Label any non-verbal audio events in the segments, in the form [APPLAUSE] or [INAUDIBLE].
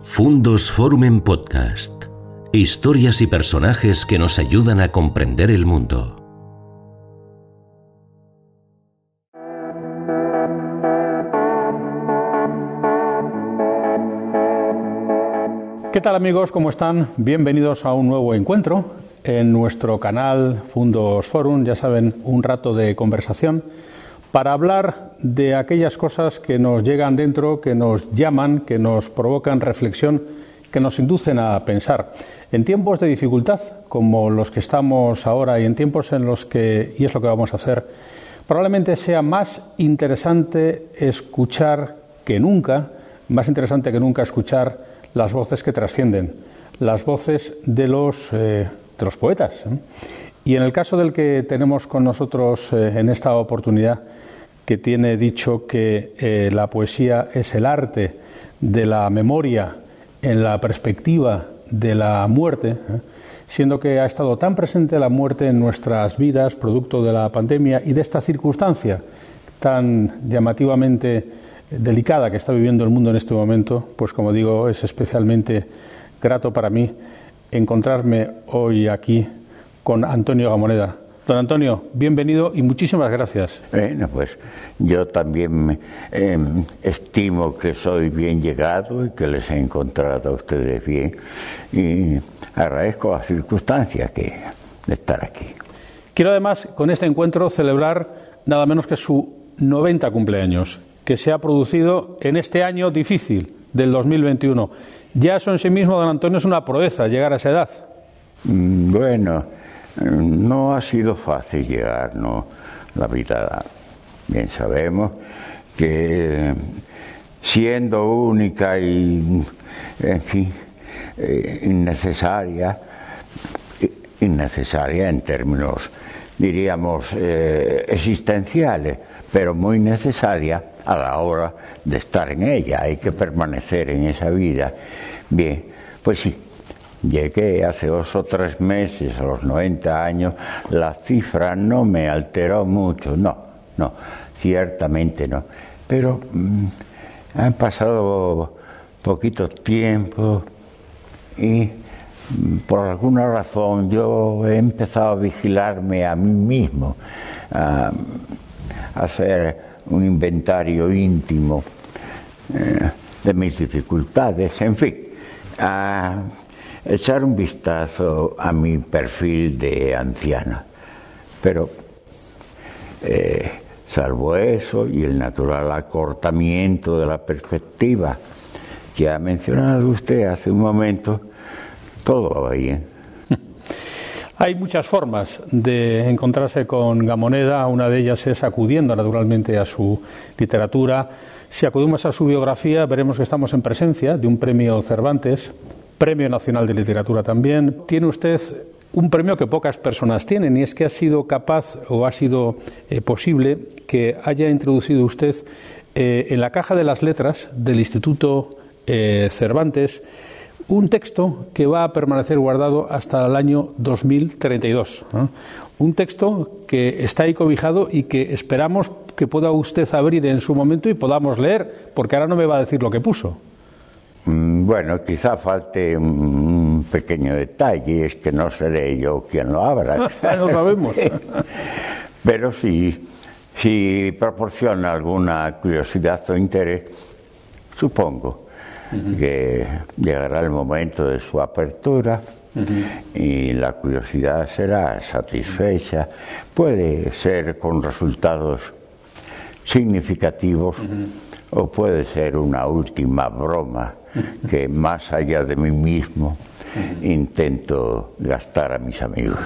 Fundos Forum en Podcast. Historias y personajes que nos ayudan a comprender el mundo. ¿Qué tal amigos? ¿Cómo están? Bienvenidos a un nuevo encuentro en nuestro canal Fundos Forum. Ya saben, un rato de conversación para hablar de aquellas cosas que nos llegan dentro, que nos llaman, que nos provocan reflexión, que nos inducen a pensar. En tiempos de dificultad, como los que estamos ahora y en tiempos en los que, y es lo que vamos a hacer, probablemente sea más interesante escuchar que nunca, más interesante que nunca escuchar las voces que trascienden, las voces de los, eh, de los poetas. ¿eh? Y en el caso del que tenemos con nosotros eh, en esta oportunidad, que tiene dicho que eh, la poesía es el arte de la memoria en la perspectiva de la muerte, ¿eh? siendo que ha estado tan presente la muerte en nuestras vidas, producto de la pandemia y de esta circunstancia tan llamativamente delicada que está viviendo el mundo en este momento, pues como digo, es especialmente grato para mí encontrarme hoy aquí con Antonio Gamoneda. Don Antonio, bienvenido y muchísimas gracias. Bueno, pues yo también eh, estimo que soy bien llegado y que les he encontrado a ustedes bien y agradezco las circunstancias que, de estar aquí. Quiero además con este encuentro celebrar nada menos que su 90 cumpleaños, que se ha producido en este año difícil del 2021. Ya eso en sí mismo, don Antonio, es una proeza llegar a esa edad. Mm, bueno, no ha sido fácil llegar, ¿no? La vida, bien sabemos que siendo única y, en fin, eh, innecesaria, innecesaria en términos, diríamos, eh, existenciales, pero muy necesaria a la hora de estar en ella, hay que permanecer en esa vida. Bien, pues sí, Llegué hace dos o tres meses a los 90 años, la cifra no me alteró mucho, no, no, ciertamente no. Pero mm, han pasado poquito tiempo y mm, por alguna razón yo he empezado a vigilarme a mí mismo, a, hacer un inventario íntimo eh, de mis dificultades, en fin echar un vistazo a mi perfil de anciana. Pero, eh, salvo eso y el natural acortamiento de la perspectiva que ha mencionado usted hace un momento, todo va bien. [LAUGHS] Hay muchas formas de encontrarse con Gamoneda, una de ellas es acudiendo naturalmente a su literatura. Si acudimos a su biografía, veremos que estamos en presencia de un premio Cervantes, Premio Nacional de Literatura también. Tiene usted un premio que pocas personas tienen y es que ha sido capaz o ha sido eh, posible que haya introducido usted eh, en la caja de las letras del Instituto eh, Cervantes un texto que va a permanecer guardado hasta el año 2032. Un texto que está ahí cobijado y que esperamos que pueda usted abrir en su momento y podamos leer, porque ahora no me va a decir lo que puso. Mm, bueno, quizá falte un pequeño detalle, es que no seré yo quien lo abra. [LAUGHS] no sabemos. [LAUGHS] Pero sí, si proporciona alguna curiosidad o interés, supongo que llegará el momento de su apertura y la curiosidad será satisfecha. Puede ser con resultados significativos o puede ser una última broma que más allá de mí mismo intento gastar a mis amigos.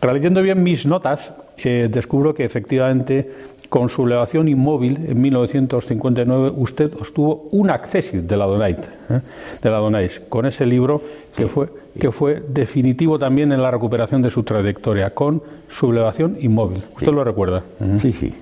Releyendo bien mis notas, eh, descubro que efectivamente con su elevación inmóvil en 1959 usted obtuvo un accesis de la Donait, ¿eh? de la Donais, con ese libro que fue que fue definitivo también en la recuperación de su trayectoria, con sublevación inmóvil. ¿Usted lo recuerda? Sí, sí.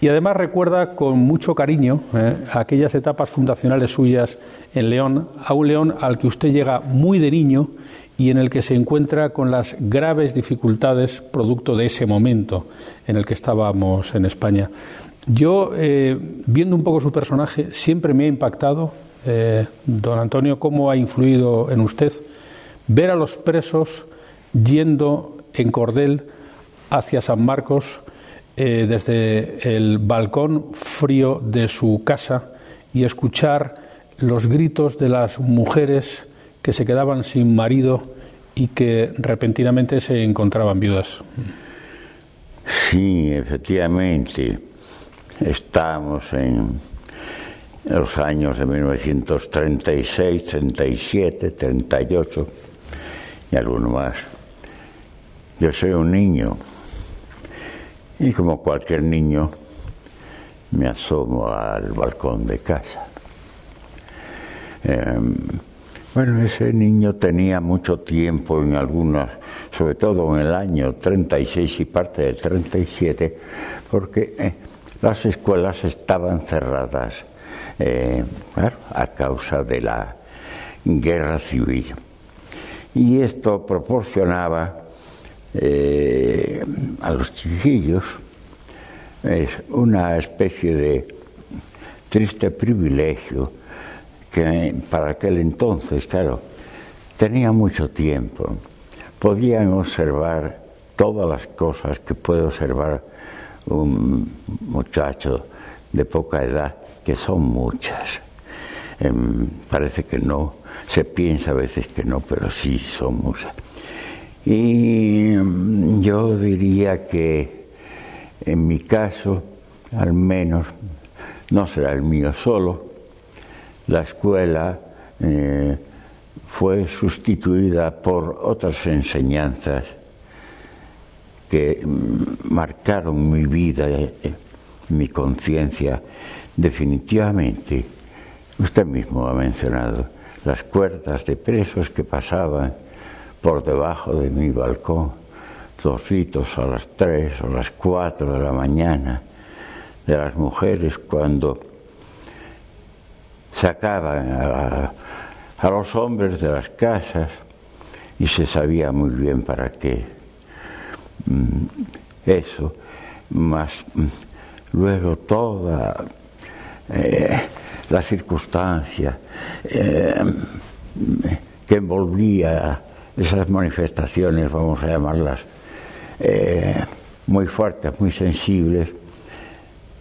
Y además recuerda con mucho cariño eh, aquellas etapas fundacionales suyas en León, a un León al que usted llega muy de niño y en el que se encuentra con las graves dificultades producto de ese momento en el que estábamos en España. Yo, eh, viendo un poco su personaje, siempre me ha impactado Eh, don Antonio, ¿cómo ha influido en usted ver a los presos yendo en cordel hacia San Marcos eh, desde el balcón frío de su casa y escuchar los gritos de las mujeres que se quedaban sin marido y que repentinamente se encontraban viudas? Sí, efectivamente. Estamos en los años de 1936, 37, 38 y alguno más. Yo soy un niño y como cualquier niño me asomo al balcón de casa. Em, bueno, ese niño tenía mucho tiempo en algunas, sobre todo en el año 36 y parte del 37, porque eh, las escuelas estaban cerradas eh, a causa de la guerra civil. Y esto proporcionaba eh, a los chiquillos es una especie de triste privilegio que para aquel entonces, claro, tenía mucho tiempo, podían observar todas las cosas que puede observar un muchacho de poca edad, que son muchas. Em, parece que no, se piensa a veces que no, pero sí son muchas. Y em, yo diría que en mi caso, al menos, no será el mío solo, la escuela eh, fue sustituida por otras enseñanzas que mm, marcaron mi vida, eh, mi conciencia. Definitivamente, usted mismo ha mencionado las cuerdas de presos que pasaban por debajo de mi balcón, gritos a las tres o las cuatro de la mañana de las mujeres cuando sacaban a, a los hombres de las casas y se sabía muy bien para qué. Mm, eso, más mm, luego toda eh, la circunstancia eh, que envolvía esas manifestaciones, vamos a llamarlas, eh, muy fuertes, muy sensibles,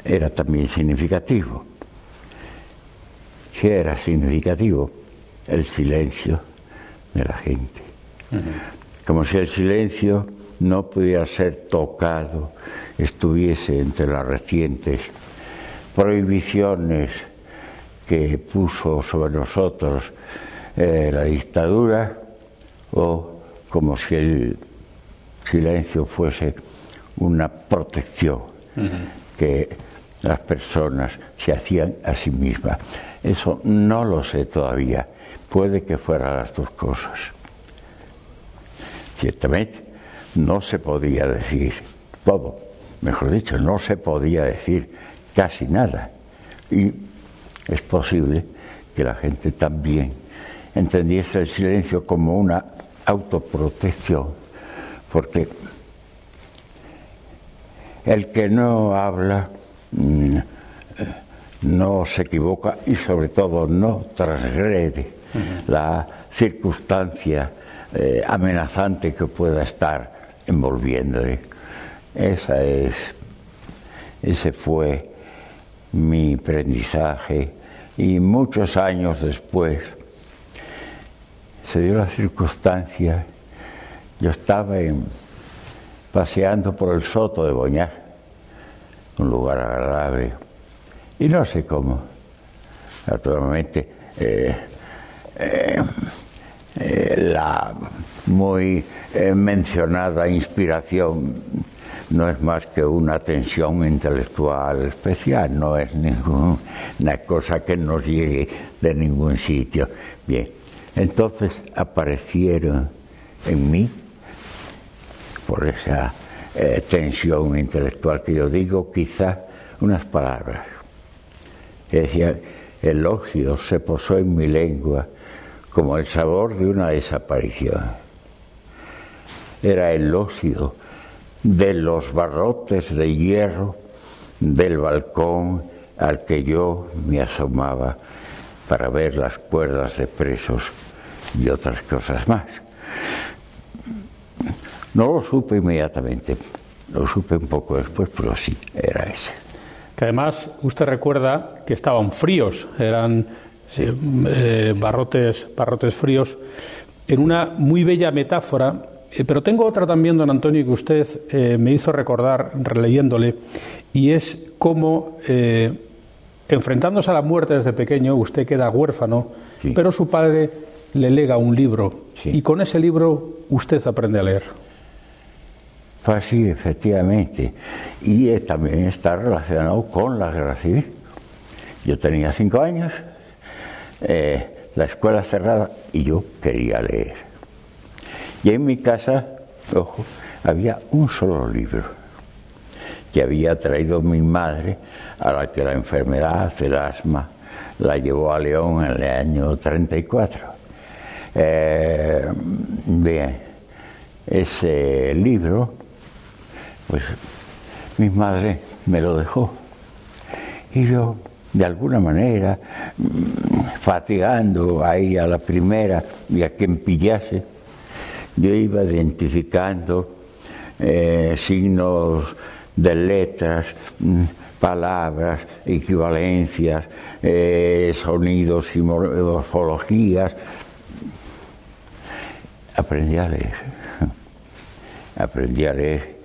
era también significativo. ¿Qué era significativo? El silencio de la gente. Como si el silencio no pudiera ser tocado, estuviese entre las recientes prohibiciones que puso sobre nosotros eh, la dictadura, o como si el silencio fuese una protección que las personas se hacían a sí mismas. Eso no lo sé todavía. Puede que fueran las dos cosas. Ciertamente, no se podía decir todo, mejor dicho, no se podía decir casi nada. Y es posible que la gente también entendiese el silencio como una autoprotección, porque el que no habla mm, no se equivoca y sobre todo no transgrede la circunstancia eh, amenazante que pueda estar envolviéndole. Esa es, ese fue mi aprendizaje y muchos años después se dio la circunstancia, yo estaba paseando por el soto de Boñar, un lugar agradable, y no sé cómo, naturalmente, eh, eh, eh, la muy mencionada inspiración no es más que una tensión intelectual especial, no es ninguna cosa que nos llegue de ningún sitio. Bien, entonces aparecieron en mí, por esa eh, tensión intelectual que yo digo, quizá unas palabras que decían, el óxido se posó en mi lengua como el sabor de una desaparición. Era el óxido de los barrotes de hierro del balcón al que yo me asomaba para ver las cuerdas de presos y otras cosas más. No lo supe inmediatamente, lo supe un poco después, pero sí, era ese. Que además usted recuerda que estaban fríos, eran eh, barrotes, barrotes fríos, en una muy bella metáfora. Eh, pero tengo otra también, don Antonio, que usted eh, me hizo recordar releyéndole, y es cómo, enfrentándose a la muerte desde pequeño, usted queda huérfano, pero su padre le lega un libro, y con ese libro usted aprende a leer. Fue así, efectivamente. Y también está relacionado con la guerra civil. Yo tenía cinco años, eh, la escuela cerrada y yo quería leer. Y en mi casa, ojo, había un solo libro que había traído mi madre, a la que la enfermedad del asma la llevó a León en el año 34. Eh, ese libro pues mi madre me lo dejó. Y yo, de alguna manera, mm, fatigando ahí a la primera y a quien pillase, yo iba identificando eh, signos de letras, mm, palabras, equivalencias, eh, sonidos y morfologías. Aprendí a leer. Aprendí a leer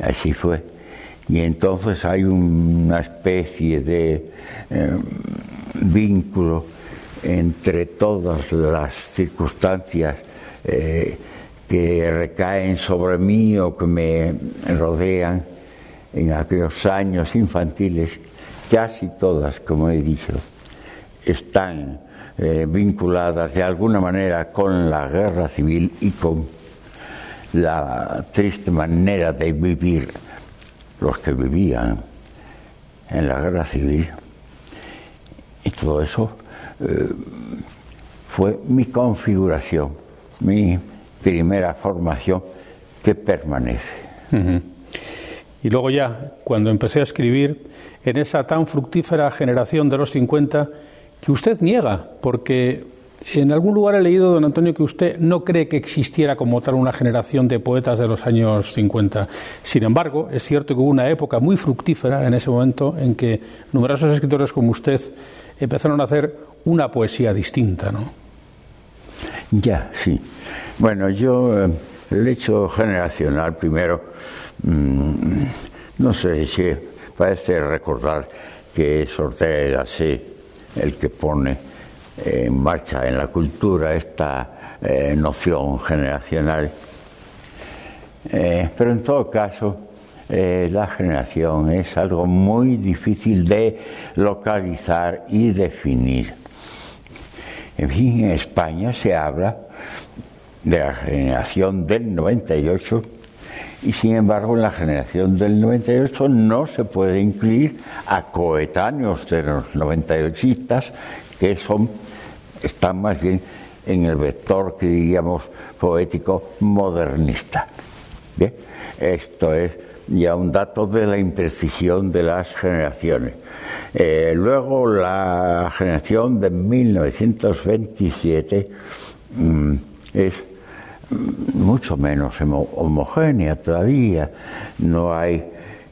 Así fue. Y entonces hay una especie de eh, vínculo entre todas las circunstancias eh, que recaen sobre mí o que me rodean en aquellos años infantiles, casi todas, como he dicho, están eh, vinculadas de alguna manera con la guerra civil y con la triste manera de vivir los que vivían en la guerra civil. Y todo eso eh, fue mi configuración, mi primera formación que permanece. Y luego ya, cuando empecé a escribir, en esa tan fructífera generación de los 50, que usted niega, porque en algún lugar he leído, don Antonio, que usted no cree que existiera como tal una generación de poetas de los años 50. Sin embargo, es cierto que hubo una época muy fructífera en ese momento en que numerosos escritores como usted empezaron a hacer una poesía distinta, ¿no? Ya, sí. Bueno, yo eh, el hecho generacional primero, mm, no sé si parece recordar que es Ortega así el que pone en marcha en la cultura esta eh, noción generacional. Eh, pero en todo caso, eh, la generación es algo muy difícil de localizar y definir. En fin, en España se habla de la generación del 98 y sin embargo en la generación del 98 no se puede incluir a coetáneos de los 98istas que son están más bien en el vector que diríamos poético modernista. ¿Bien? Esto es ya un dato de la imprecisión de las generaciones. Eh, luego la generación de 1927 mm, es mucho menos homogénea todavía. No hay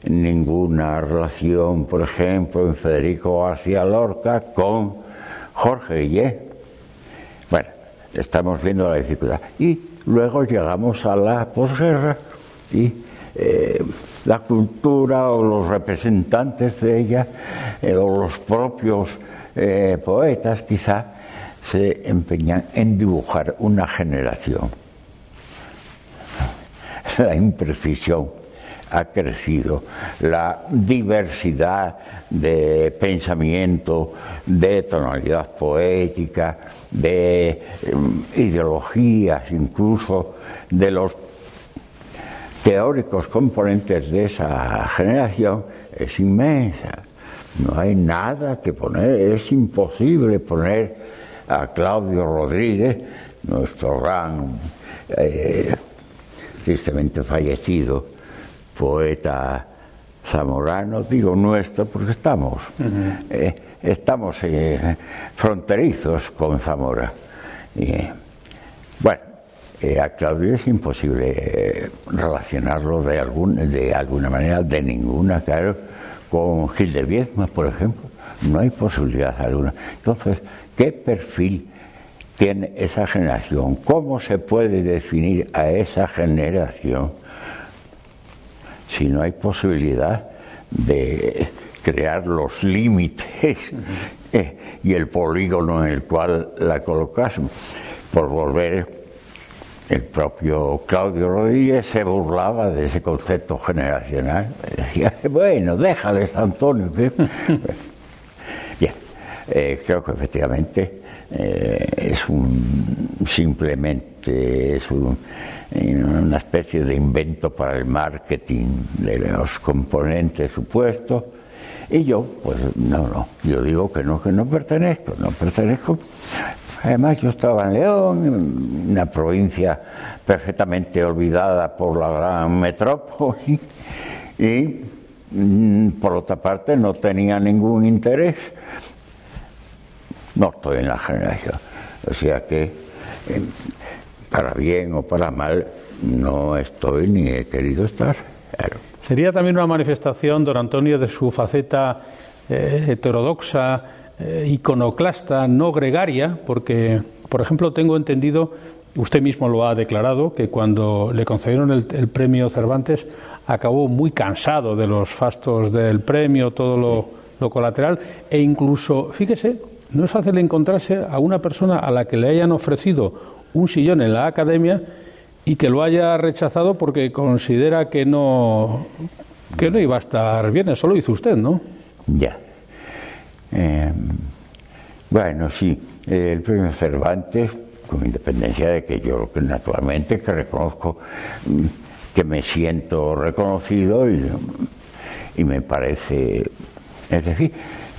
ninguna relación, por ejemplo, en Federico García Lorca con Jorge Guillé estamos viendo la dificultad. Y luego llegamos a la posguerra y eh, la cultura o los representantes de ella eh, o los propios eh, poetas quizá se empeñan en dibujar una generación. [LAUGHS] La imprecisión ha crecido, la diversidad de pensamiento, de tonalidad poética, de em, ideologías, incluso de los teóricos componentes de esa generación, es inmensa. No hay nada que poner, es imposible poner a Claudio Rodríguez, nuestro gran, eh, tristemente fallecido, poeta zamoranos, digo nuestro porque estamos, eh, estamos eh, fronterizos con Zamora. Y, bueno, a Claudio es imposible relacionarlo de, algún, de alguna manera, de ninguna, claro, con Gil de Viezma, por ejemplo. No hay posibilidad alguna. Entonces, ¿qué perfil tiene esa generación? ¿Cómo se puede definir a esa generación si no hay posibilidad de crear los límites eh, y el polígono en el cual la colocas? Por volver el propio Claudio Rodríguez se burlaba de ese concepto generacional. Decía, [LAUGHS] bueno, déjales, Antonio. [LAUGHS] Bien, eh, creo que efectivamente eh, es un, simplemente es una especie de invento para el marketing de los componentes supuestos. Y yo, pues no, no, yo digo que no, que no pertenezco, no pertenezco. Además, yo estaba en León, una provincia perfectamente olvidada por la gran metrópoli, y mm, por otra parte no tenía ningún interés no estoy en la generación. O sea que, eh, para bien o para mal, no estoy ni he querido estar. Sería también una manifestación, don Antonio, de su faceta eh, heterodoxa, eh, iconoclasta, no gregaria, porque, por ejemplo, tengo entendido, usted mismo lo ha declarado, que cuando le concedieron el, premio Cervantes acabó muy cansado de los fastos del premio, todo lo, lo colateral, e incluso, fíjese, no es fácil encontrarse a una persona a la que le hayan ofrecido un sillón en la academia y que lo haya rechazado porque considera que no que no iba a estar bien. Eso lo hizo usted, ¿no? Ya. Em, bueno, sí, el premio Cervantes, con independencia de que yo naturalmente que reconozco mm, que me siento reconocido y, y me parece, es decir,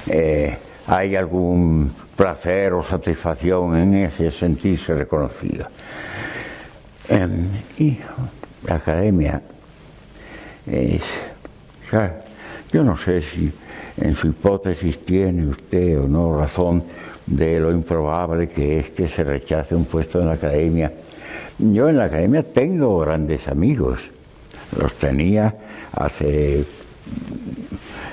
eh, hay algún placer o satisfacción en ese sentirse reconocido. Em, y la academia es, yo no sé si en su hipótesis tiene usted o no razón de lo improbable que es que se rechace un puesto en la academia. Yo en la academia tengo grandes amigos, los tenía hace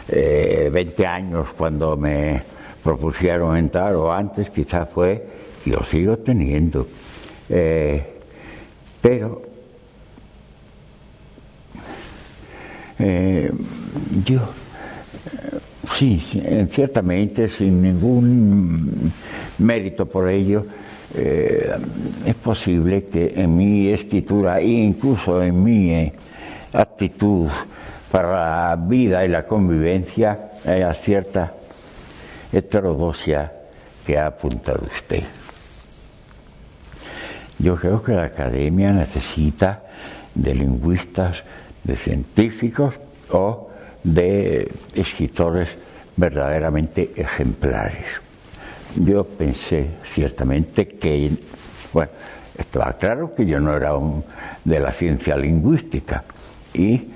20 eh, años cuando me propusieron entrar, o antes quizás fue, y lo sigo teniendo. Eh, pero eh, yo, sí, ciertamente, sin ningún mérito por ello, eh, es posible que en mi escritura e incluso en mi actitud para la vida y la convivencia haya cierta heterodoxia que ha apuntado usted. Yo creo que la academia necesita de lingüistas, de científicos o de escritores verdaderamente ejemplares. Yo pensé ciertamente que, bueno, estaba claro que yo no era un, de la ciencia lingüística y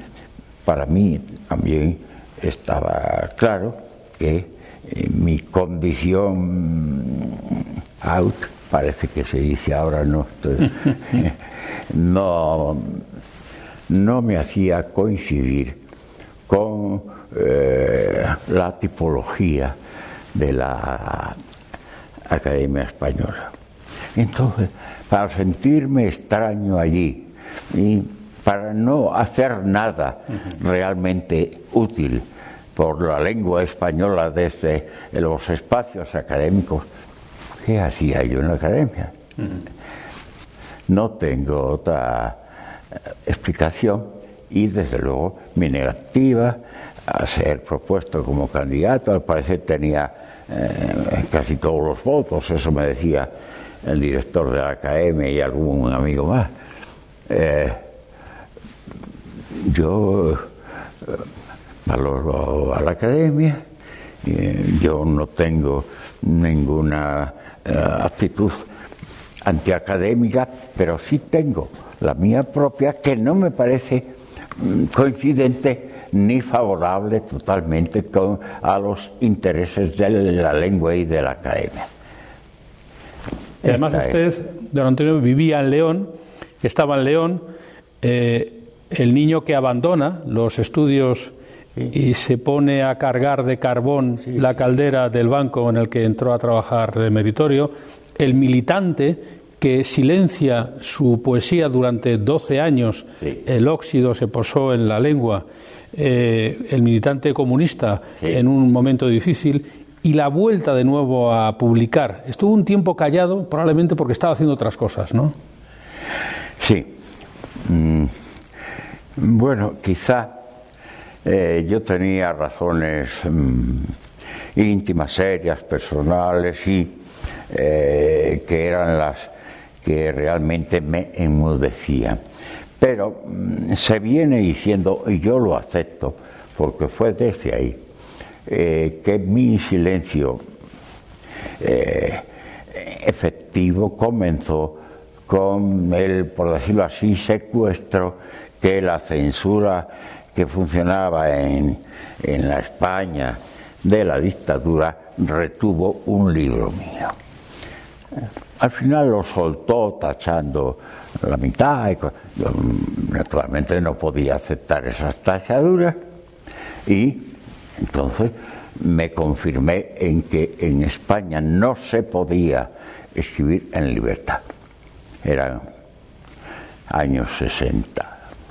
para mí también estaba claro que mi condición out, parece que se dice ahora, no, [LAUGHS] no, no me hacía coincidir con eh, la tipología de la Academia Española. Entonces, para sentirme extraño allí y para no hacer nada realmente útil, por la lengua española desde los espacios académicos. ¿Qué hacía yo en la academia? No tengo otra eh, explicación y desde luego mi negativa a ser propuesto como candidato, al parecer tenía eh, casi todos los votos, eso me decía el director de la academia y algún amigo más. Eh, yo valoro a la academia. yo no tengo ninguna eh, actitud antiacadémica, pero sí tengo la mía propia que no me parece mm, coincidente ni favorable totalmente con, a los intereses de la lengua y de la academia. Y además usted, don Antonio, vivía en León, estaba en León, eh, el niño que abandona los estudios y se pone a cargar de carbón la caldera del banco en el que entró a trabajar de meritorio, el militante que silencia su poesía durante 12 años, el óxido se posó en la lengua, eh, el militante comunista en un momento difícil y la vuelta de nuevo a publicar. Estuvo un tiempo callado, probablemente porque estaba haciendo otras cosas, ¿no? Sí. Mm. Bueno, quizá eh, yo tenía razones mm, íntimas, serias, personales y eh, que eran las que realmente me enmudecían. Pero mm, se viene diciendo, y yo lo acepto, porque fue desde ahí, eh, que mi silencio efectivo comenzó con el, por decirlo así, secuestro que la censura que funcionaba en, la España de la dictadura retuvo un libro mío. Al final lo soltó tachando la mitad. Yo, naturalmente no podía aceptar esas tachaduras y entonces me confirmé en que en España no se podía escribir en libertad. Eran años 60.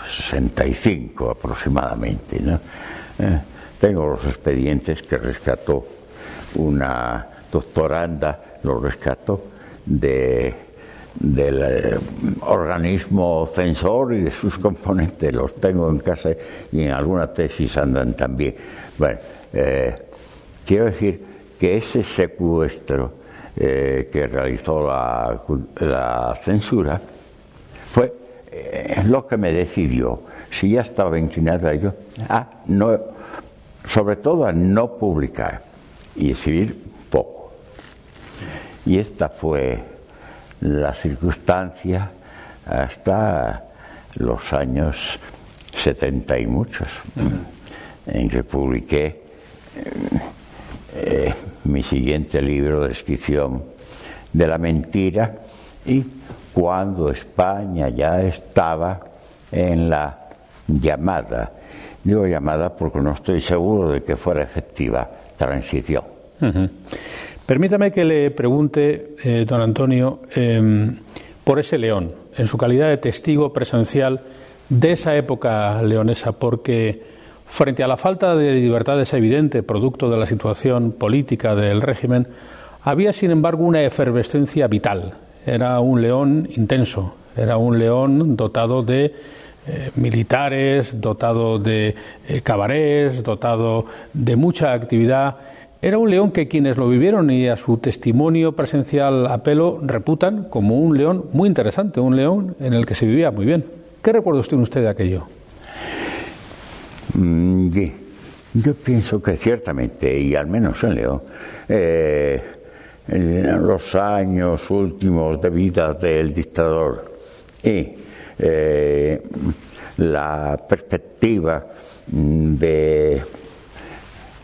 65 aproximadamente. ¿no? Eh, tengo los expedientes que rescató una doctoranda, lo rescató de, del eh, organismo censor y de sus componentes, los tengo en casa y en alguna tesis andan también. Bueno, eh, quiero decir que ese secuestro que realizó la, la censura fue es lo que me decidió, si ya estaba inclinado a ello, a no, sobre todo a no publicar y escribir poco. Y esta fue la circunstancia hasta los años 70 y muchos, en que publiqué eh, mi siguiente libro, de Descripción de la Mentira, y cuando España ya estaba en la llamada, digo llamada porque no estoy seguro de que fuera efectiva, transición. Permítame que le pregunte, eh, don Antonio, em, por ese león, en su calidad de testigo presencial de esa época leonesa, porque frente a la falta de libertades evidente, producto de la situación política del régimen, había sin embargo una efervescencia vital era un león intenso, era un león dotado de eh, militares, dotado de eh, cabarets, dotado de mucha actividad. Era un león que quienes lo vivieron y a su testimonio presencial a pelo reputan como un león muy interesante, un león en el que se vivía muy bien. ¿Qué recuerda usted, usted de aquello? Mm, yo pienso que ciertamente, y al menos en León, eh, en los años últimos de vida del dictador. Y eh, la perspectiva de,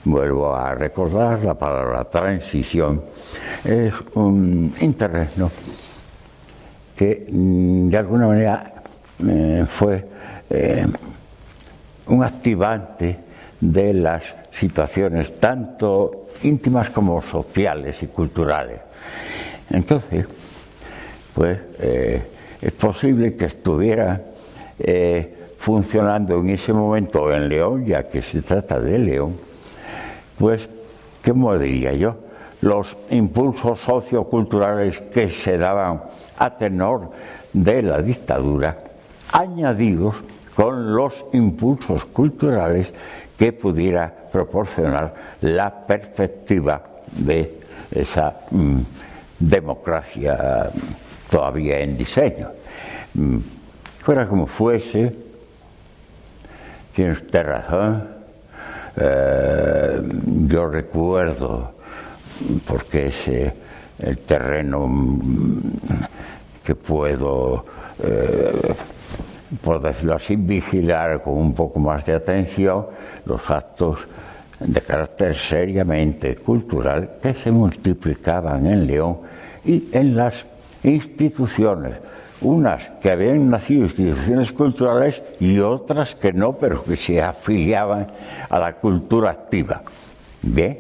vuelvo a recordar la palabra transición, es un interregno que mm, de alguna manera eh, fue eh, un activante de las situaciones tanto íntimas como sociales y culturales. Entonces, pues eh, es posible que estuviera eh, funcionando en ese momento en León, ya que se trata de León, pues, ¿cómo diría yo? Los impulsos socioculturales que se daban a tenor de la dictadura, añadidos con los impulsos culturales que pudiera proporcionar la perspectiva de esa mm, democracia todavía en diseño. Mm, fuera como fuese, tiene usted razón, eh, yo recuerdo, porque es eh, el terreno mm, que puedo eh, por decirlo así, vigilar con un poco más de atención los actos de carácter seriamente cultural que se multiplicaban en León y en las instituciones, unas que habían nacido instituciones culturales y otras que no, pero que se afiliaban a la cultura activa. Bien,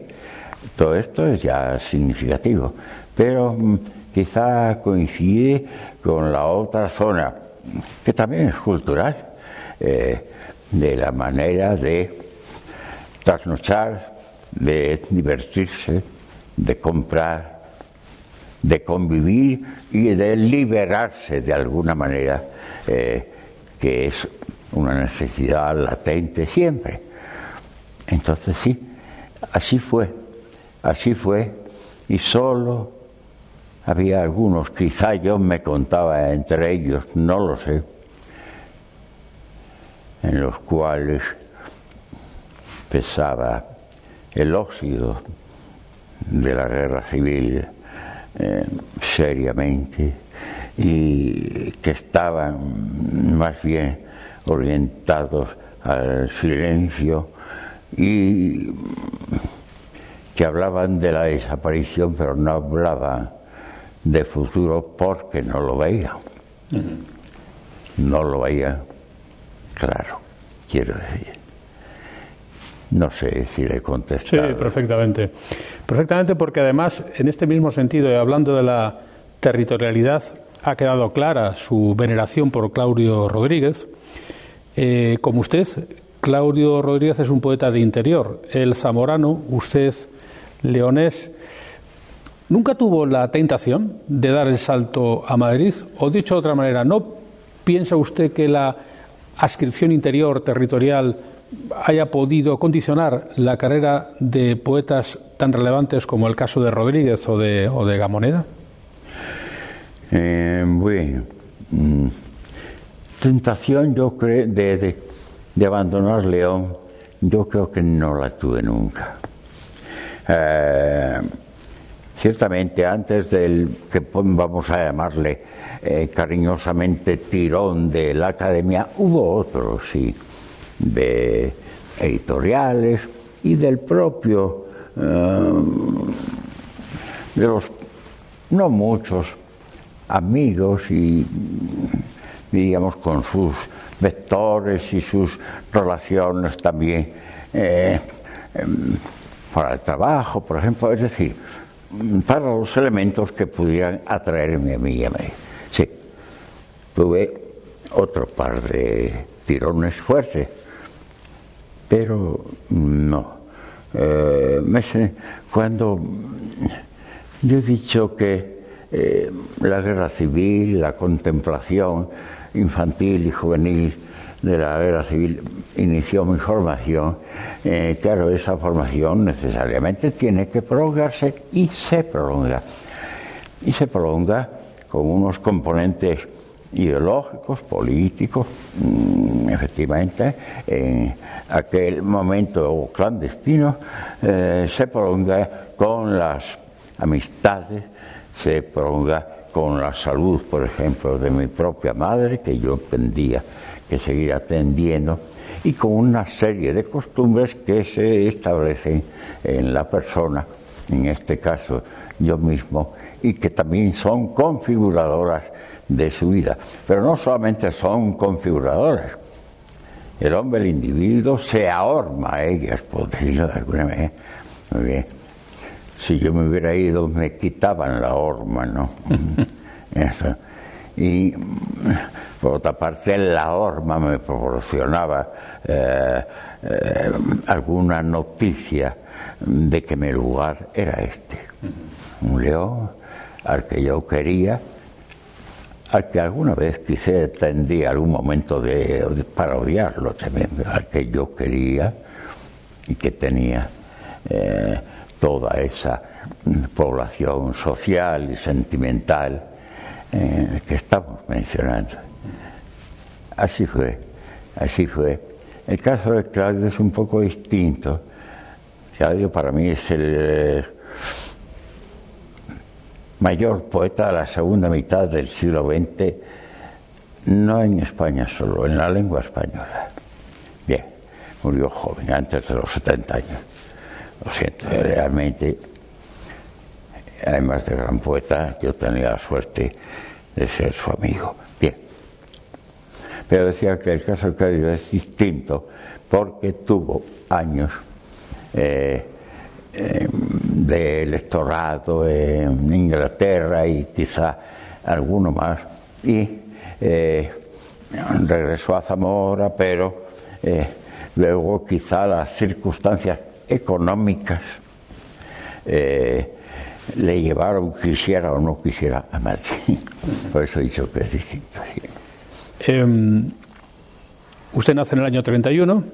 todo esto es ya significativo, pero mm, quizá coincide con la otra zona, que también es cultural, eh, de la manera de trasnochar, de divertirse, de comprar, de convivir y de liberarse de alguna manera, eh, que es una necesidad latente siempre. Entonces sí, así fue, así fue, y solo había algunos, quizá yo me contaba entre ellos, no lo sé, en los cuales pesaba el óxido de la guerra civil eh, seriamente y que estaban más bien orientados al silencio y que hablaban de la desaparición pero no hablaban de futuro porque no lo veían. No lo veían claro, quiero decir. No sé si le contesté. Sí, perfectamente. Perfectamente porque además, en este mismo sentido, y hablando de la territorialidad, ha quedado clara su veneración por Claudio Rodríguez. Eh, como usted, Claudio Rodríguez es un poeta de interior. El zamorano, usted leonés, ¿nunca tuvo la tentación de dar el salto a Madrid? O dicho de otra manera, ¿no piensa usted que la ascripción interior territorial haya podido condicionar la carrera de poetas tan relevantes como el caso de Rodríguez o de, Gamoneda? Eh, bueno, mm, tentación yo creo de, de, abandonar León, yo creo que no la tuve nunca. Eh, ciertamente antes del que vamos a llamarle eh, cariñosamente tirón de la academia, hubo otro, sí de editoriales y del propio, eh, de los no muchos amigos y diríamos con sus vectores y sus relaciones también eh, em, para el trabajo, por ejemplo, es decir, para los elementos que pudieran atraerme a mí a mí. Sí, tuve otro par de tirones fuertes pero no. Eh, cuando yo he dicho que eh, la guerra civil, la contemplación infantil y juvenil de la guerra civil inició mi formación, eh, claro, esa formación necesariamente tiene que prolongarse y se prolonga. Y se prolonga con unos componentes ideológicos, políticos, mm, efectivamente, en aquel momento clandestino, eh, se prolonga con las amistades, se prolonga con la salud, por ejemplo, de mi propia madre, que yo tendría que seguir atendiendo, y con una serie de costumbres que se establecen en la persona, en este caso yo mismo, y que también son configuradoras de su vida. Pero no solamente son configuradores. El hombre, el individuo, se ahorma a ellas, por decirlo de alguna manera. Muy bien. Si yo me hubiera ido, me quitaban la horma, ¿no? [LAUGHS] Y por otra parte, la horma me proporcionaba eh, eh, alguna noticia de que mi lugar era este. Un león al que yo quería al que alguna vez quise tendría algún momento de, para odiarlo también, al que yo quería y que tenía eh, toda esa población social y sentimental eh, que estamos mencionando. Así fue, así fue. El caso de Claudio es un poco distinto. Claudio para mí es el mayor poeta de la segunda mitad del siglo XX no en España solo, en la lengua española. Bien, murió joven, antes de los 70 años. Lo siento, realmente, además de gran poeta, yo tenía la suerte de ser su amigo. Bien. Pero decía que el caso de Cádiz es distinto porque tuvo años eh, eh, de electorado en Inglaterra y quizá alguno más, y eh, regresó a Zamora, pero luego quizá las circunstancias económicas le llevaron, quisiera o no quisiera, a Madrid. [LAUGHS] Por eso he dicho que es distinto. Em, usted nace en el año 31.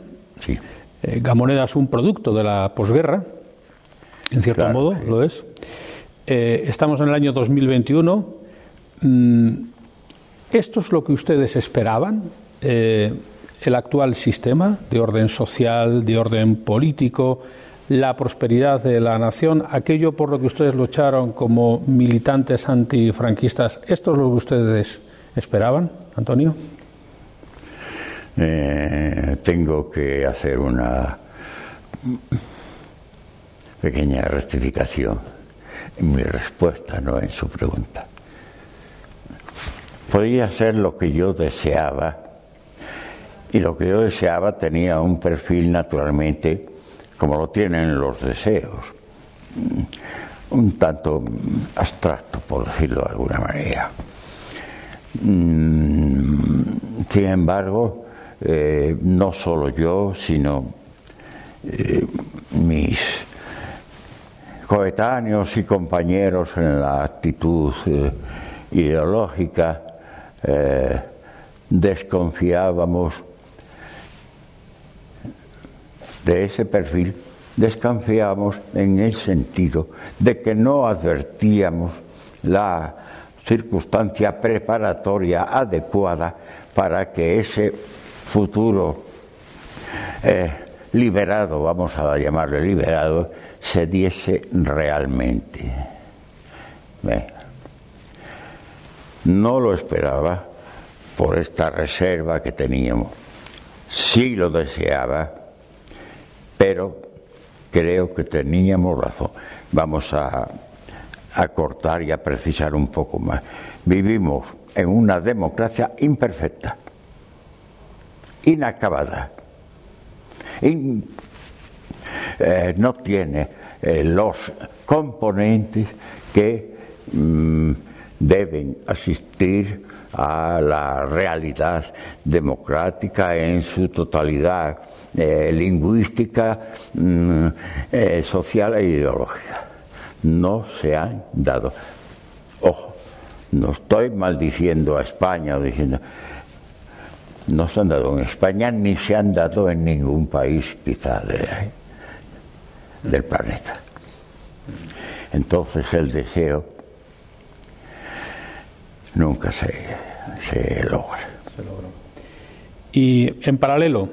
Sí. Eh, Gamoneda es un producto de la posguerra, en cierto modo lo es. Eh, estamos en el año 2021. Mm, ¿Esto es lo que ustedes esperaban? Eh, ¿El actual sistema de orden social, de orden político, la prosperidad de la nación, aquello por lo que ustedes lucharon como militantes antifranquistas, ¿esto es lo que ustedes esperaban, Antonio? Eh, tengo que hacer una pequeña rectificación en mi respuesta, no en su pregunta. Podía ser lo que yo deseaba y lo que yo deseaba tenía un perfil naturalmente como lo tienen los deseos, un tanto abstracto, por decirlo de alguna manera. Mm, sin embargo, eh, no solo yo, sino eh, mis coetáneos y compañeros en la actitud eh, ideológica, desconfiábamos de ese perfil, desconfiamos en el sentido de que no advertíamos la circunstancia preparatoria adecuada para que ese futuro eh, liberado, vamos a llamarle liberado, se diese realmente. No lo esperaba por esta reserva que teníamos. Sí lo deseaba, pero creo que teníamos razón. Vamos a, cortar y a precisar un poco más. Vivimos en una democracia imperfecta, inacabada. Eh, no tiene eh, los componentes que mm, deben asistir a la realidad democrática en su totalidad eh, lingüística, mm, eh, social e ideológica. No se han dado. Ojo, no estoy maldiciendo a España o diciendo. No se han dado en España ni se han dado en ningún país quizá del planeta. Entonces el deseo nunca se, se logra. Se Y en paralelo,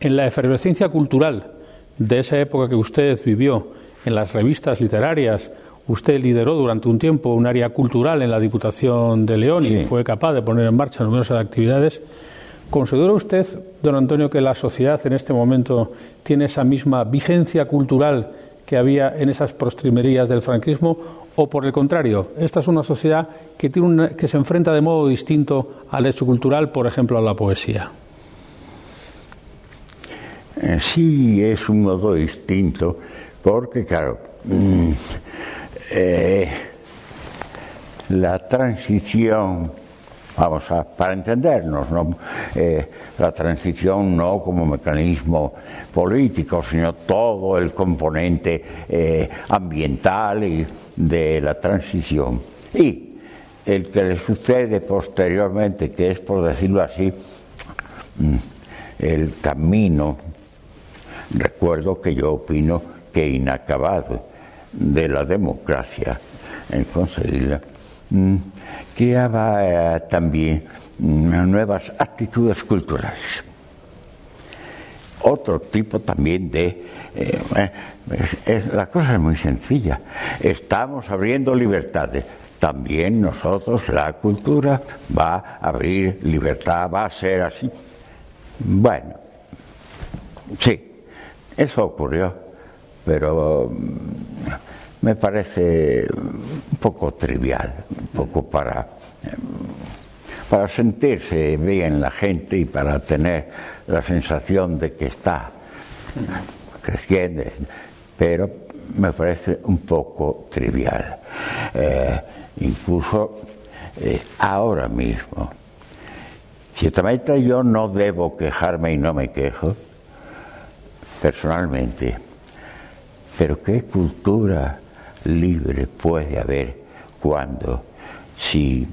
en la efervescencia cultural de esa época que usted vivió, en las revistas literarias, usted lideró durante un tiempo un área cultural en la Diputación de León y fue capaz de poner en marcha numerosas actividades. ¿Considera usted, don Antonio, que la sociedad en este momento tiene esa misma vigencia cultural que había en esas prostrimerías del franquismo o por el contrario, esta es una sociedad que, tiene que se enfrenta de modo distinto al hecho cultural, por ejemplo, a la poesía. Eh, sí, es un modo distinto, porque claro, mm, eh, la transición, vamos a, para entendernos, ¿no? Eh, la transición no como mecanismo político, sino todo el componente ambiental y de la transición. Y el que le sucede posteriormente, que es por decirlo así, mm, el camino, recuerdo que yo opino que inacabado de la democracia en conseguirla, mm, que va también mm, nuevas actitudes culturales. Otro tipo también de... Eh, la cosa es muy sencilla. Estamos abriendo libertades. también nosotros, la cultura, va a abrir libertad, va a ser así. Bueno, sí, eso ocurrió, pero mm, me parece un poco trivial, un poco para, para sentirse bien la gente y para tener la sensación de que está creciendo, pero me parece un poco trivial. Eh, incluso eh, ahora mismo. Ciertamente yo no debo quejarme y no me quejo, personalmente, pero ¿qué cultura libre puede haber cuando si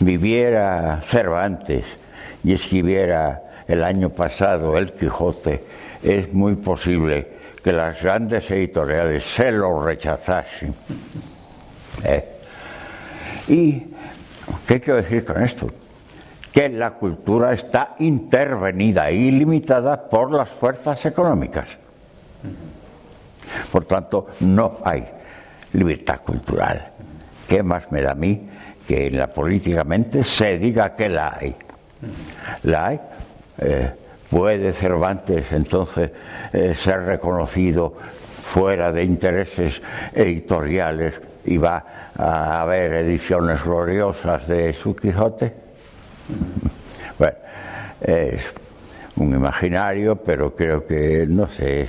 viviera Cervantes y escribiera el año pasado El Quijote, es muy posible que las grandes editoriales se lo rechazasen. ¿Eh? ¿Y qué quiero decir con esto? Que la cultura está intervenida y limitada por las fuerzas económicas. Por tanto, no hay libertad cultural. ¿Qué más me da a mí que en la políticamente se diga que la hay? La hay. Eh, ¿Puede Cervantes entonces eh, ser reconocido fuera de intereses editoriales y va a haber ediciones gloriosas de su Quijote. Bueno, es un imaginario, pero creo que no sé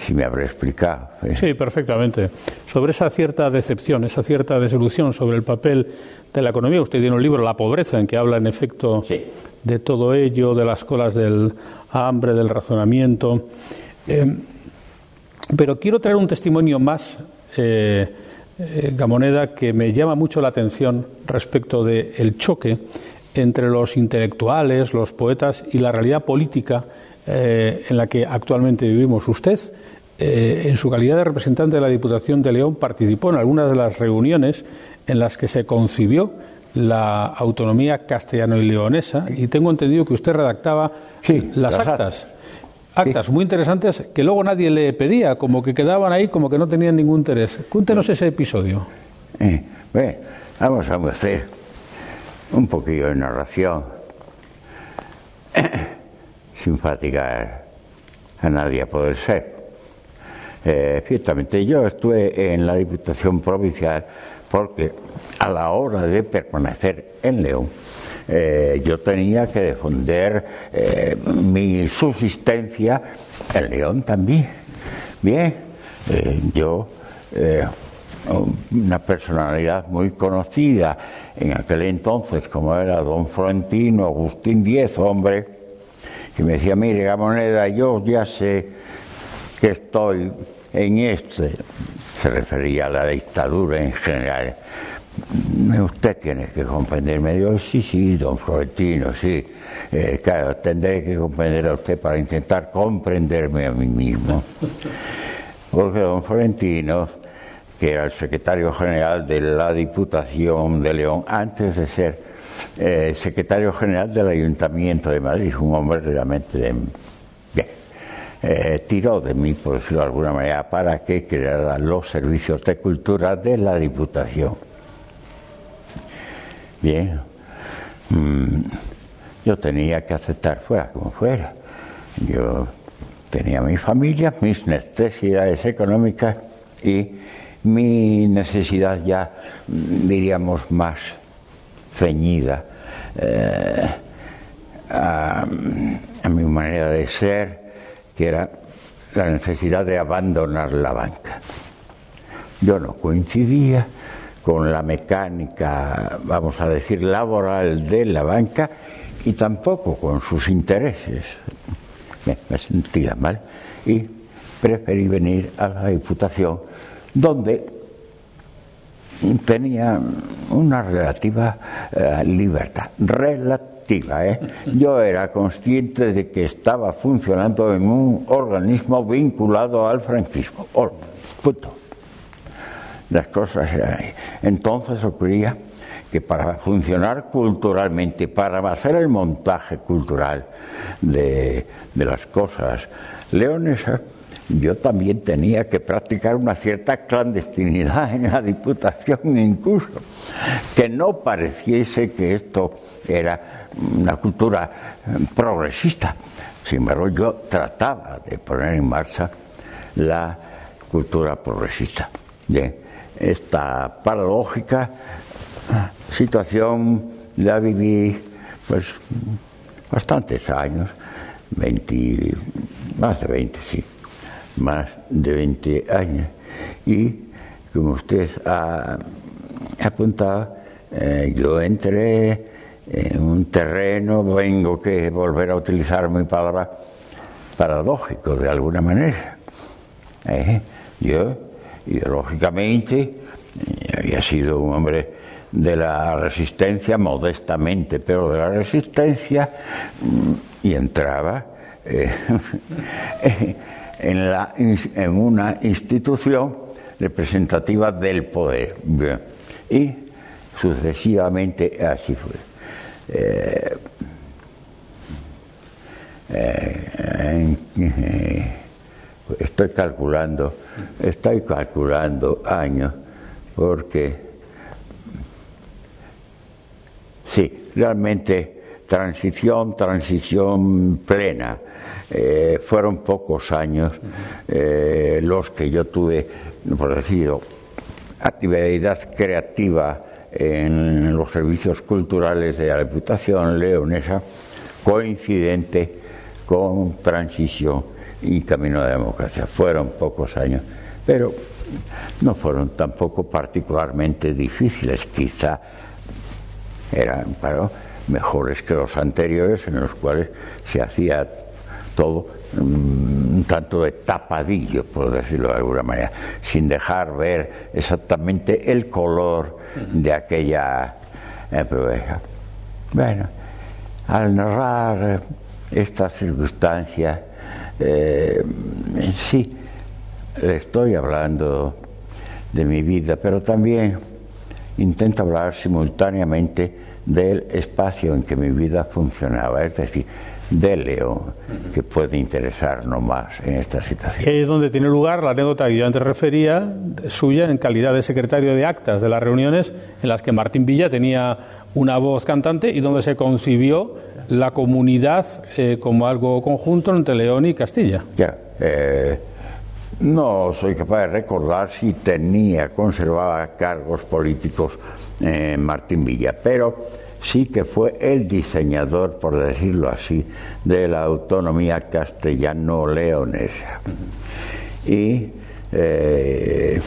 si me habré explicado. ¿eh? Sí, perfectamente. Sobre esa cierta decepción, esa cierta desilusión sobre el papel de la economía, usted tiene un libro, La pobreza, en que habla en efecto de todo ello, de las colas del hambre, del razonamiento. Eh, pero quiero traer un testimonio más. Eh, eh, Gamoneda que me llama mucho la atención respecto del el choque entre los intelectuales, los poetas y la realidad política eh, en la que actualmente vivimos. Usted, en su calidad de representante de la Diputación de León, participó en algunas de las reuniones en las que se concibió la autonomía castellano y leonesa y tengo entendido que usted redactaba las, actas actas muy interesantes que luego nadie le pedía, como que quedaban ahí, como que no tenían ningún interés. Cuéntenos ese episodio. Eh, vamos a hacer un poquillo de narración, [COUGHS] sin fatigar a nadie a poder ser. Eh, ciertamente yo estuve en la Diputación Provincial porque a la hora de permanecer en León, eh, yo tenía que defender eh, mi subsistencia en León también. Bien, eh, yo, una personalidad muy conocida en aquel entonces, como era don Florentino Agustín Diez, hombre, que me decía, mire, Gamoneda, yo ya sé que estoy en este, se refería a la dictadura en general, Usted tiene que comprenderme. Yo, sí, sí, don Florentino, sí. Eh, claro, tendré que comprender a usted para intentar comprenderme a mí mismo. Porque don Florentino, que era el secretario general de la Diputación de León, antes de ser eh, secretario general del Ayuntamiento de Madrid, un hombre realmente de, eh, tiró de mí, por decirlo de alguna manera, para que creara los servicios de cultura de la Diputación. Bien, mm, yo tenía que aceptar fuera como fuera. Yo tenía mi familia, mis necesidades económicas y mi necesidad ya, mm, diríamos, más ceñida eh, a, a mi manera de ser, que era la necesidad de abandonar la banca. Yo no coincidía con la mecánica, vamos a decir, laboral de la banca y tampoco con sus intereses. Me, sentía mal y preferí venir a la Diputación donde tenía una relativa eh, libertad, relativa. ¿Eh? Yo era consciente de que estaba funcionando en un organismo vinculado al franquismo. punto las cosas. Entonces ocurría que para funcionar culturalmente, para hacer el montaje cultural de, las cosas leonesas, yo también tenía que practicar una cierta clandestinidad en la Diputación incluso, que no pareciese que esto era una cultura progresista. Sin embargo, yo trataba de poner en marcha la cultura progresista. de esta paradójica situación la viví pues bastantes años, 20, más de 20, sí, más de 20 años. Y como usted ha apuntado, eh, yo entré en un terreno, vengo que volver a utilizar mi palabra paradójico de alguna manera. Eh, yo, ideológicamente, había sido un hombre de la resistencia, modestamente, pero de la resistencia, mm, y entraba eh, [LAUGHS] en una institución representativa del poder. Y sucesivamente así fue. Eh, eh, [LAUGHS] estoy calculando, estoy calculando años, porque Sí, realmente transición, transición plena. Eh, fueron pocos años eh, los que yo tuve, por decirlo, actividad creativa en los servicios culturales de la Diputación Leonesa, coincidente con transición y camino a la democracia. Fueron pocos años, pero no fueron tampoco particularmente difíciles, quizá eran mejores que los anteriores en los cuales se hacía todo un tanto de tapadillo, por decirlo de alguna manera, sin dejar ver exactamente el color de aquella época. Bueno, al narrar estas circunstancias, eh, sí, le estoy hablando de mi vida, pero también intento hablar simultáneamente del espacio en que mi vida funcionaba, es decir, de León, que puede interesarnos más en esta situación. Es donde tiene lugar la anécdota que yo antes refería, suya en calidad de secretario de actas de las reuniones en las que Martín Villa tenía una voz cantante y donde se concibió la comunidad eh, como algo conjunto entre León y Castilla. Ya, eh, no soy capaz de recordar si tenía, conservaba cargos políticos en Martín Villa, pero sí que fue el diseñador, por decirlo así, de la autonomía castellano-leonesa. Y eh,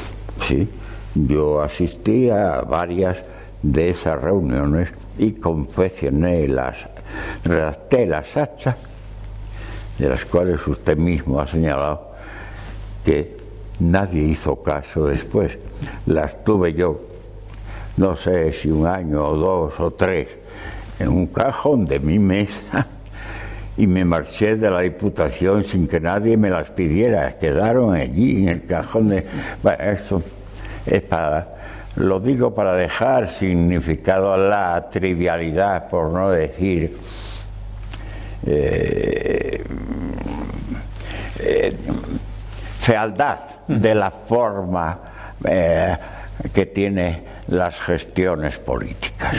sí, yo asistí a varias de esas reuniones y confeccioné las, redacté las actas, de las cuales usted mismo ha señalado que nadie hizo caso después. Las tuve yo, no sé si un año o dos o tres, en un cajón de mi mesa [LAUGHS] y me marché de la Diputación sin que nadie me las pidiera. Quedaron allí en el cajón de... Bueno, eso es. Lo digo para dejar significado a la trivialidad, por no decir... Eh, eh, fealdad de la forma eh, que tiene las gestiones políticas.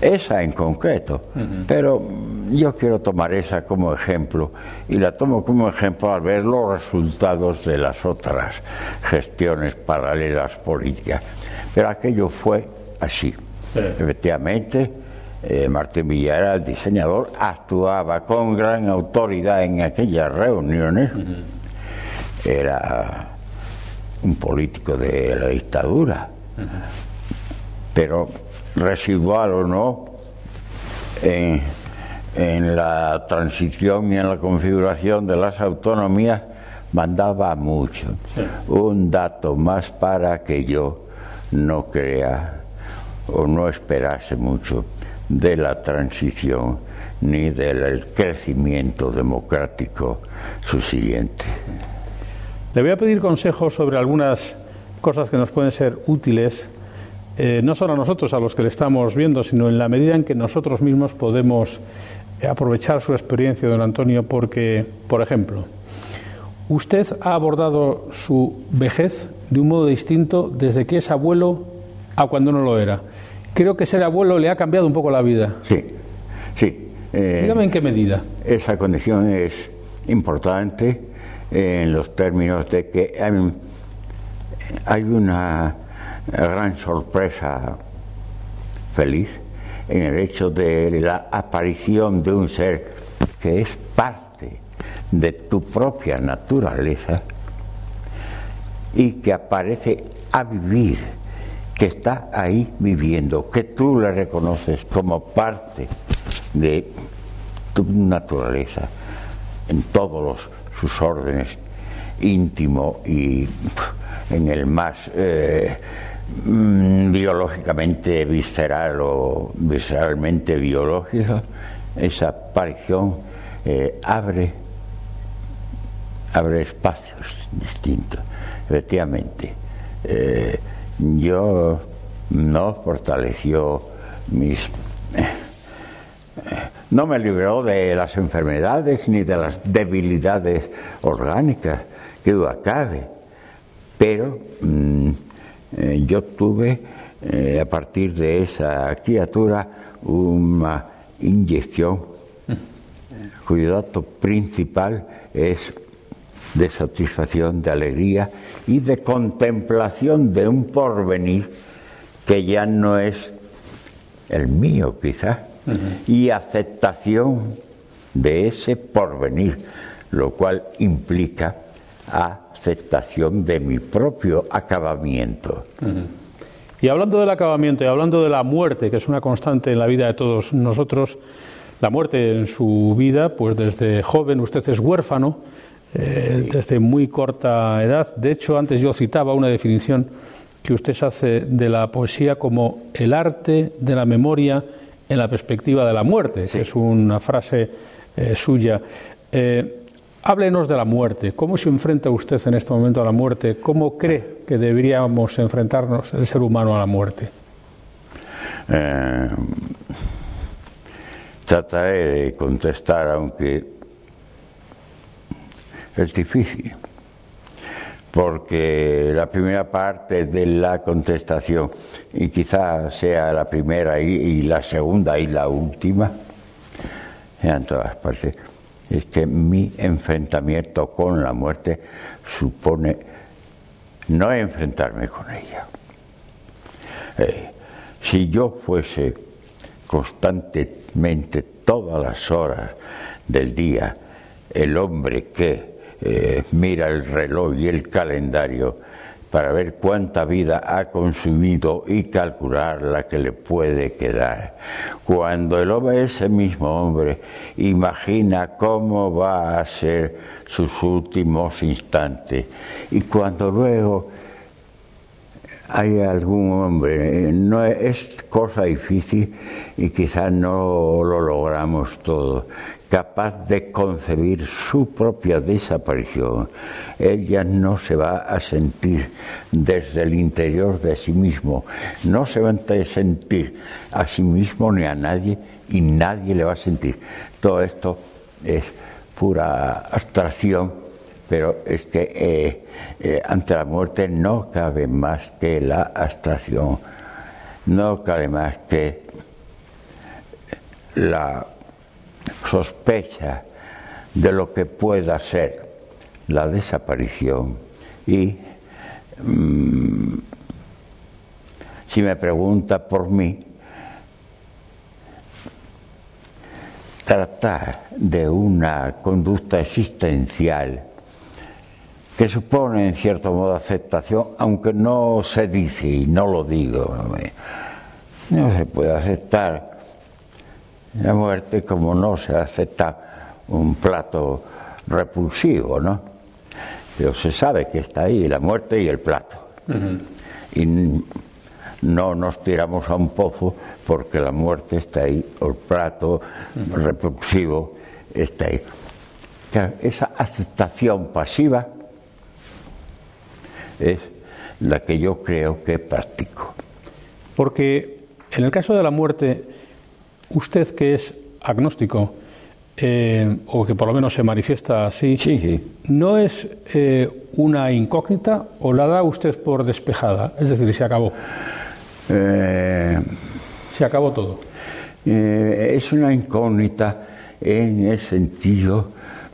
Esa en concreto, pero yo quiero tomar esa como ejemplo y la tomo como ejemplo al ver los resultados de las otras gestiones paralelas políticas. Pero aquello fue así. Efectivamente, eh, Martín Villa era el diseñador, actuaba con gran autoridad en aquellas reuniones, era un político de la dictadura, pero residual o no, en, la transición y en la configuración de las autonomías mandaba mucho. Un dato más para que yo no crea o no esperase mucho de la transición ni del crecimiento democrático subsiguiente. Le voy a pedir consejos sobre algunas cosas que nos pueden ser útiles, eh, no solo a nosotros, a los que le estamos viendo, sino en la medida en que nosotros mismos podemos aprovechar su experiencia, don Antonio, porque, por ejemplo, usted ha abordado su vejez de un modo distinto desde que es abuelo a cuando no lo era. Creo que ser abuelo le ha cambiado un poco la vida. Sí, sí. Eh, Dígame en qué medida. Esa condición es importante en los términos de que hay una gran sorpresa feliz en el hecho de la aparición de un ser que es parte de tu propia naturaleza y que aparece a vivir, que está ahí viviendo, que tú le reconoces como parte de tu naturaleza en todos los, sus órdenes íntimo y en el más eh, mm, biológicamente visceral o visceralmente biológico, esa aparición eh, abre, abre espacios distintos. Efectivamente, eh, yo no fortaleció mis... no me libró de las enfermedades ni de las debilidades orgánicas que acabe, pero mm, eh, yo tuve a partir de esa criatura una inyección. [LAUGHS] Cuyo dato principal es de satisfacción, de alegría y de contemplación de un porvenir que ya no es el mío quizás, y aceptación de ese porvenir, lo cual implica aceptación de mi propio acabamiento. Y hablando del acabamiento y hablando de la muerte, que es una constante en la vida de todos nosotros, la muerte en su vida, pues desde joven usted es huérfano, eh, desde muy corta edad. De hecho, antes yo citaba una definición que usted hace de la poesía como el arte de la memoria en la perspectiva de la muerte, que es una frase eh, suya. Eh, háblenos de la muerte. ¿Cómo se enfrenta usted en este momento a la muerte? ¿Cómo cree que deberíamos enfrentarnos el ser humano a la muerte? trataré de contestar, aunque es difícil, porque la primera parte de la contestación, y quizás sea la primera y, la segunda y la última, en todas partes, es que mi enfrentamiento con la muerte supone no enfrentarme con ella. Eh, si yo fuese constante todas las horas del día el hombre que eh, mira el reloj y el calendario para ver cuánta vida ha consumido y calcular la que le puede quedar. Cuando el hombre, ese mismo hombre, imagina cómo va a ser sus últimos instantes y cuando luego hay algún hombre, no es cosa difícil y quizás no lo logramos todo, capaz de concebir su propia desaparición. Ella no se va a sentir desde el interior de sí mismo, no se va a sentir a sí mismo ni a nadie y nadie le va a sentir. Todo esto es pura abstracción pero es que eh, eh, ante la muerte no cabe más que la abstracción, no cabe más que la sospecha de lo que pueda ser la desaparición y mm, si me pregunta por mí, tratar de una conducta existencial que supone en cierto modo aceptación, aunque no se dice y no lo digo. No se puede aceptar la muerte como no se acepta un plato repulsivo, ¿no? Pero se sabe que está ahí la muerte y el plato. Y no nos tiramos a un pozo porque la muerte está ahí, o el plato repulsivo está ahí. esa aceptación pasiva es la que yo creo que practico. Porque en el caso de la muerte, usted que es agnóstico, eh, o que por lo menos se manifiesta así, Sí, sí. ¿no es eh, una incógnita o la da usted por despejada? Es decir, se acabó, Eh, se acabó todo. es una incógnita en el sentido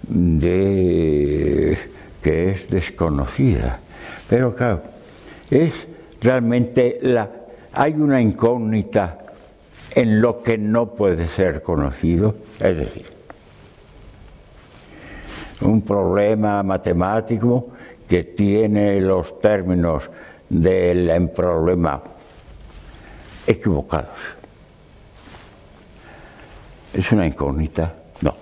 de que es desconocida. Pero claro, es realmente la hay una incógnita en lo que no puede ser conocido, es decir, un problema matemático que tiene los términos del problema equivocados. ¿Es una incógnita? No.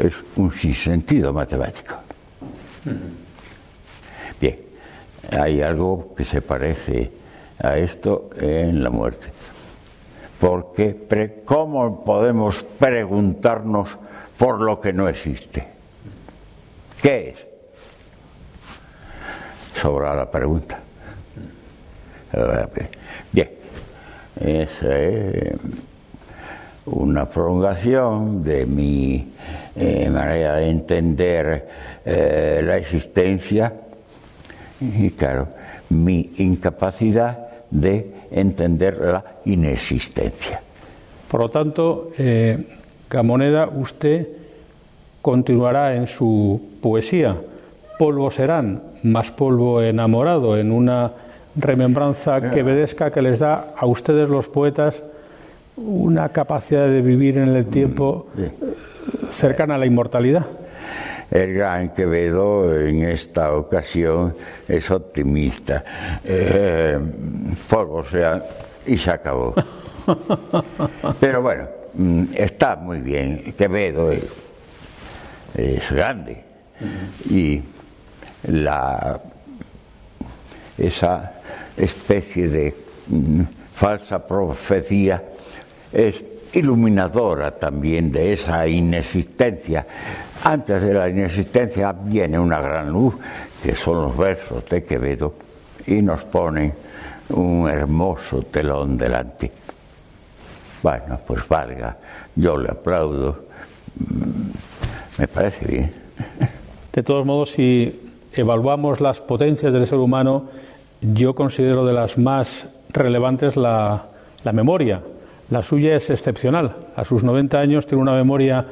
Es un sinsentido matemático. Bien, hay algo que se parece a esto en la muerte. Porque, ¿cómo podemos preguntarnos por lo que no existe? ¿Qué es? Sobra la pregunta. Bien, esa es una prolongación de mi eh, manera de entender eh, la existencia y, claro, mi incapacidad de entender la inexistencia. Por lo tanto, eh, Gamoneda, usted continuará en su poesía. Polvo serán, más polvo enamorado, en una remembranza quevedesca que les da a ustedes los poetas una capacidad de vivir en el tiempo Bien. cercana a la inmortalidad. El gran Quevedo en esta ocasión es optimista. Eh, polvo sea y se acabó. [LAUGHS] Pero bueno, mm, está muy bien. Quevedo es, es grande y la esa especie de mm, falsa profecía es iluminadora también de esa inexistencia. Antes de la inexistencia viene una gran luz, que son los versos de Quevedo, y nos ponen un hermoso telón delante. Bueno, pues valga, yo le aplaudo, Mm, me parece bien. De todos modos, si evaluamos las potencias del ser humano, yo considero de las más relevantes la, la memoria. La suya es excepcional. A sus 90 años tiene una memoria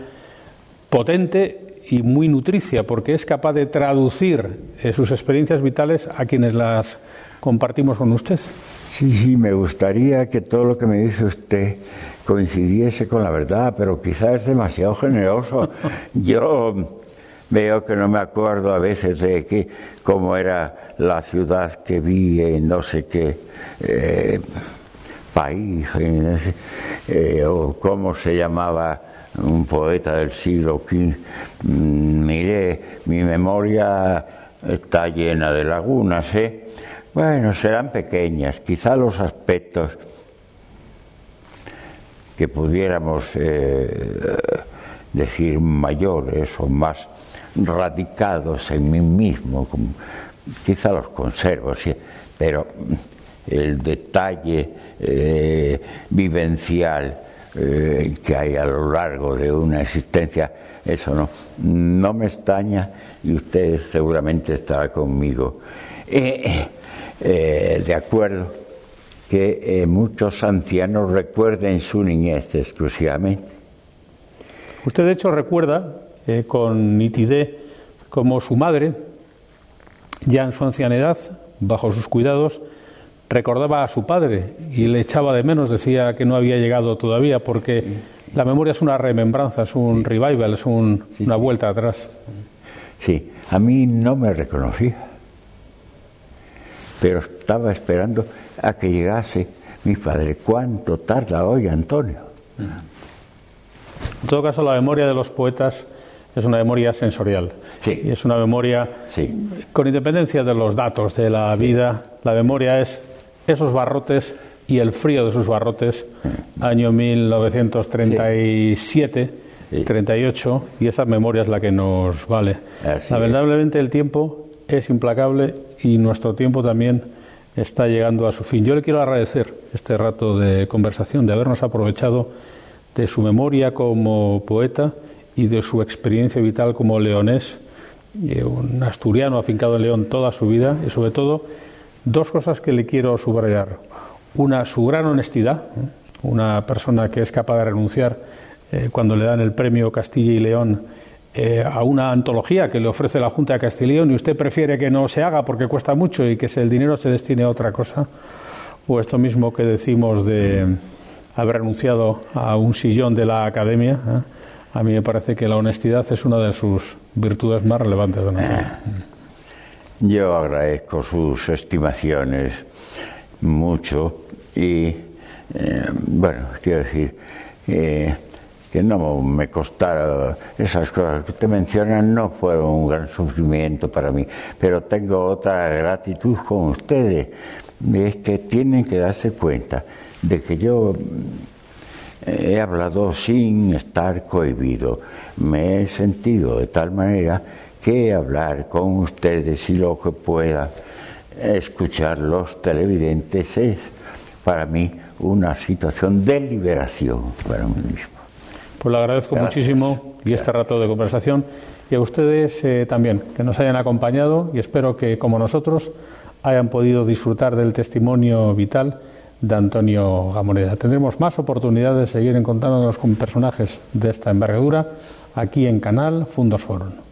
potente y muy nutricia, porque es capaz de traducir eh, sus experiencias vitales a quienes las compartimos con usted. Sí, sí, me gustaría que todo lo que me dice usted coincidiese con la verdad, pero quizás es demasiado generoso. [LAUGHS] Yo veo que no me acuerdo a veces de que, cómo era la ciudad que vi en no sé qué eh, país, ese, eh, o cómo se llamaba un poeta del siglo XV. Mm, Mire, mi memoria está llena de lagunas, ¿eh? Bueno, serán pequeñas, quizá los aspectos que pudiéramos eh, decir mayores o más radicados en mí mismo, quizá los conservo, sí, pero el detalle eh, vivencial eh, que hay a lo largo de una existencia, eso no, no me extraña y usted seguramente estará conmigo. Eh, de acuerdo que muchos ancianos recuerden su niñez exclusivamente. Usted, de hecho, recuerda con nitidez cómo su madre, ya en su ancianidad, bajo sus cuidados, recordaba a su padre y le echaba de menos, decía que no había llegado todavía, porque la memoria es una remembranza, es un revival, es un- una vuelta atrás. Sí, a mí no me reconocía, pero estaba esperando a que llegase mi padre. ¿Cuánto tarda hoy Antonio? En todo caso, la memoria de los poetas es una memoria sensorial. Sí. Y es una memoria, Sí. con independencia de los datos de la vida, la memoria es esos barrotes y el frío de sus barrotes, año 1937, Sí. 38, y esa memoria es la que nos vale. Así Lamentablemente el tiempo es implacable y nuestro tiempo también está llegando a su fin. Yo le quiero agradecer este rato de conversación, de habernos aprovechado de su memoria como poeta y de su experiencia vital como leonés, eh, un asturiano afincado en León toda su vida y sobre todo dos cosas que le quiero subrayar. Una, su gran honestidad, ¿eh? una persona que es capaz de renunciar eh, cuando le dan el premio Castilla y León a una antología que le ofrece la Junta de Castilla y León y usted prefiere que no se haga porque cuesta mucho y que el dinero se destine a otra cosa. O esto mismo que decimos de haber renunciado a un sillón de la academia. A mí me parece que la honestidad es una de sus virtudes más relevantes. Eh, yo agradezco sus estimaciones mucho y, eh, bueno, quiero decir eh, que no me costara esas cosas que usted menciona, no fueron un gran sufrimiento para mí, pero tengo otra gratitud con ustedes, es que tienen que darse cuenta de que yo he hablado sin estar cohibido. Me he sentido de tal manera que hablar con ustedes y lo que pueda escuchar los televidentes es para mí una situación de liberación para mí mismo. Pues le agradezco muchísimo y este rato de conversación y a ustedes eh, también que nos hayan acompañado y espero que como nosotros hayan podido disfrutar del testimonio vital de Antonio Gamoneda. Tendremos más oportunidades de seguir encontrándonos con personajes de esta envergadura aquí en Canal Fundos Forum.